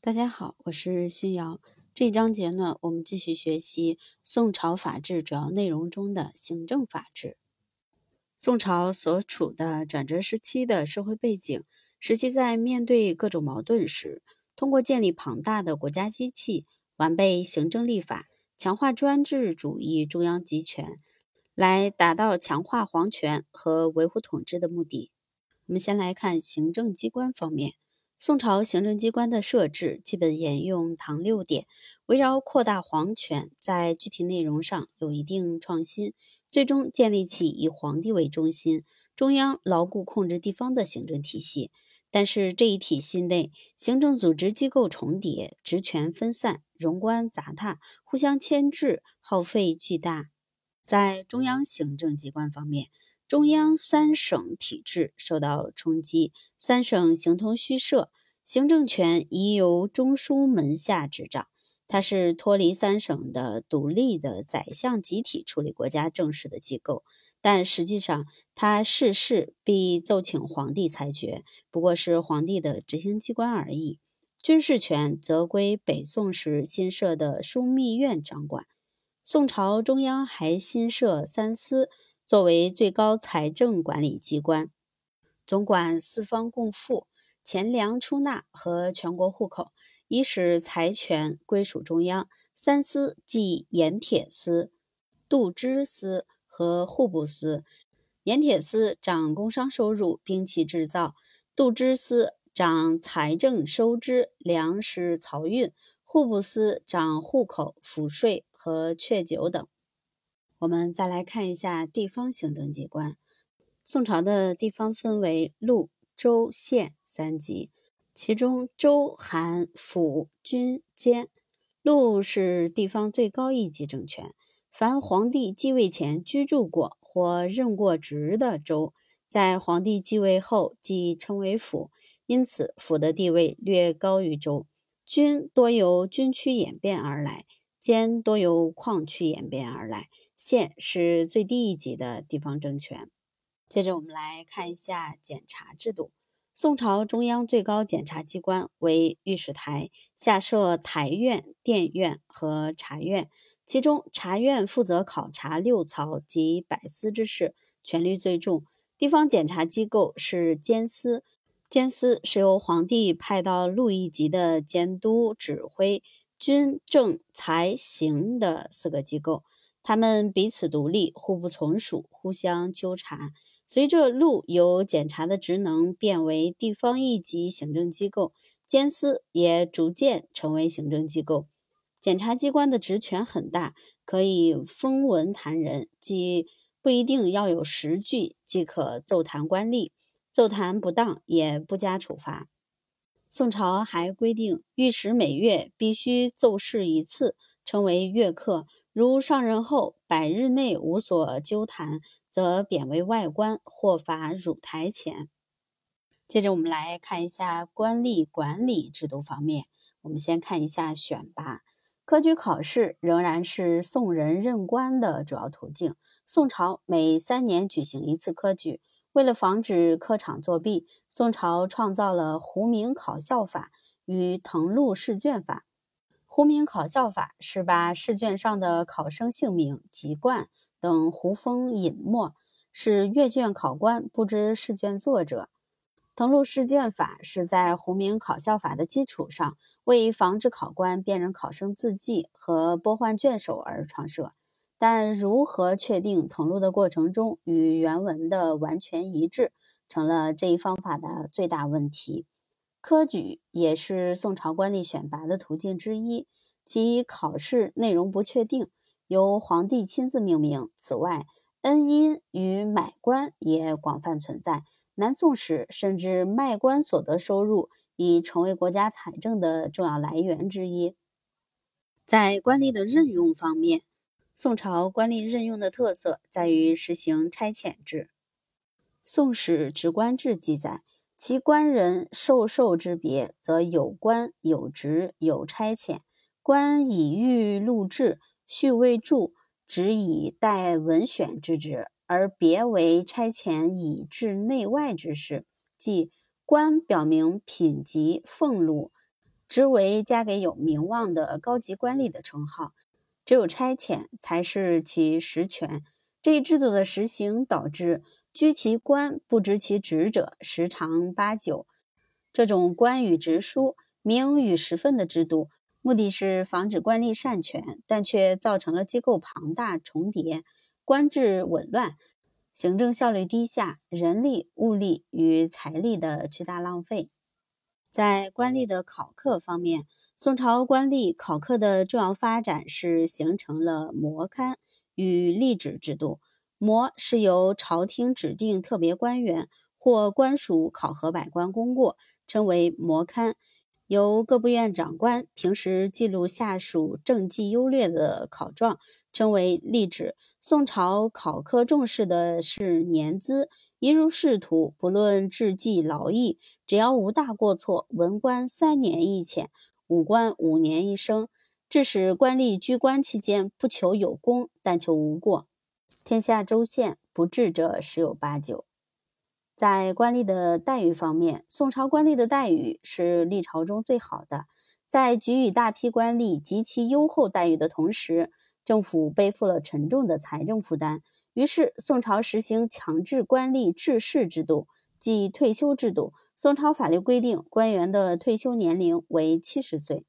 大家好，我是新瑶。这一章节呢，我们继续学习宋朝法治主要内容中的行政法治。宋朝所处的转折时期的社会背景，使其在面对各种矛盾时，通过建立庞大的国家机器、完备行政立法、强化专制主义中央集权，来达到强化皇权和维护统治的目的。我们先来看行政机关方面。宋朝行政机关的设置基本沿用唐六典，围绕扩大皇权，在具体内容上有一定创新，最终建立起以皇帝为中心、中央牢固控制地方的行政体系。但是这一体系内，行政组织机构重叠，职权分散，荣官杂沓，互相牵制，耗费巨大。在中央行政机关方面，中央三省体制受到冲击，三省形同虚设，行政权已由中书门下执掌。它是脱离三省的独立的宰相集体处理国家政事的机构，但实际上它事事必奏请皇帝裁决，不过是皇帝的执行机关而已。军事权则归北宋时新设的枢密院掌管。宋朝中央还新设三司。作为最高财政管理机关，总管四方共赋、钱粮出纳和全国户口，以使财权归属中央。三司即盐铁司、度支司和户部司。盐铁司掌工商收入、兵器制造；度支司掌财政收支、粮食漕运；户部司掌户口、赋税和确酒等。我们再来看一下地方行政机关。宋朝的地方分为路、州、县三级，其中州含府、军、监。路是地方最高一级政权，凡皇帝继位前居住过或任过职的州，在皇帝继位后即称为府，因此府的地位略高于州。军多由军区演变而来，监多由矿区演变而来。县是最低一级的地方政权。接着，我们来看一下检察制度。宋朝中央最高检察机关为御史台，下设台院、殿院和察院。其中，察院负责考察六曹及百司之事，权力最重。地方检察机构是监司，监司是由皇帝派到路一级的监督、指挥军政财刑的四个机构。他们彼此独立，互不从属，互相纠缠。随着路由检察的职能变为地方一级行政机构，监司也逐渐成为行政机构。检察机关的职权很大，可以封文弹人，即不一定要有实据即可奏弹官吏，奏弹不当也不加处罚。宋朝还规定，御史每月必须奏事一次，称为月课。如上任后百日内无所纠弹，则贬为外官或罚汝台钱。接着，我们来看一下官吏管理制度方面。我们先看一下选拔科举考试，仍然是宋人任官的主要途径。宋朝每三年举行一次科举，为了防止科场作弊，宋朝创造了胡明考校法与誊录试卷法。胡明考校法是把试卷上的考生姓名、籍贯等胡封隐没，使阅卷考官不知试卷作者。誊录试卷法是在胡明考校法的基础上，为防止考官辨认考生字迹和拨换卷首而创设。但如何确定誊录的过程中与原文的完全一致，成了这一方法的最大问题。科举也是宋朝官吏选拔的途径之一，其考试内容不确定，由皇帝亲自命名。此外，恩荫与买官也广泛存在。南宋时，甚至卖官所得收入已成为国家财政的重要来源之一。在官吏的任用方面，宋朝官吏任用的特色在于实行差遣制。《宋史职官志》记载。其官人授受之别，则有官有职有差遣。官以御录制，序未著，只以待文选之职；而别为差遣以治内外之事。即官表明品级俸禄，职为加给有名望的高级官吏的称号，只有差遣才是其实权。这一制度的实行，导致居其官不知其职者十常八九。这种官与职书、名与实分的制度，目的是防止官吏擅权，但却造成了机构庞大重叠、官制紊乱、行政效率低下、人力、物力与财力的巨大浪费。在官吏的考课方面，宋朝官吏考课的重要发展是形成了模勘与吏指制度。模是由朝廷指定特别官员或官署考核百官功过，称为模勘；由各部院长官平时记录下属政绩优劣的考状，称为吏旨。宋朝考科重视的是年资。一入仕途，不论治绩劳役，只要无大过错，文官三年一遣，武官五年一升，致使官吏居官期间不求有功，但求无过。天下州县不治者十有八九。在官吏的待遇方面，宋朝官吏的待遇是历朝中最好的。在给予大批官吏极其优厚待遇的同时，政府背负了沉重的财政负担。于是，宋朝实行强制官吏致仕制度，即退休制度。宋朝法律规定，官员的退休年龄为七十岁。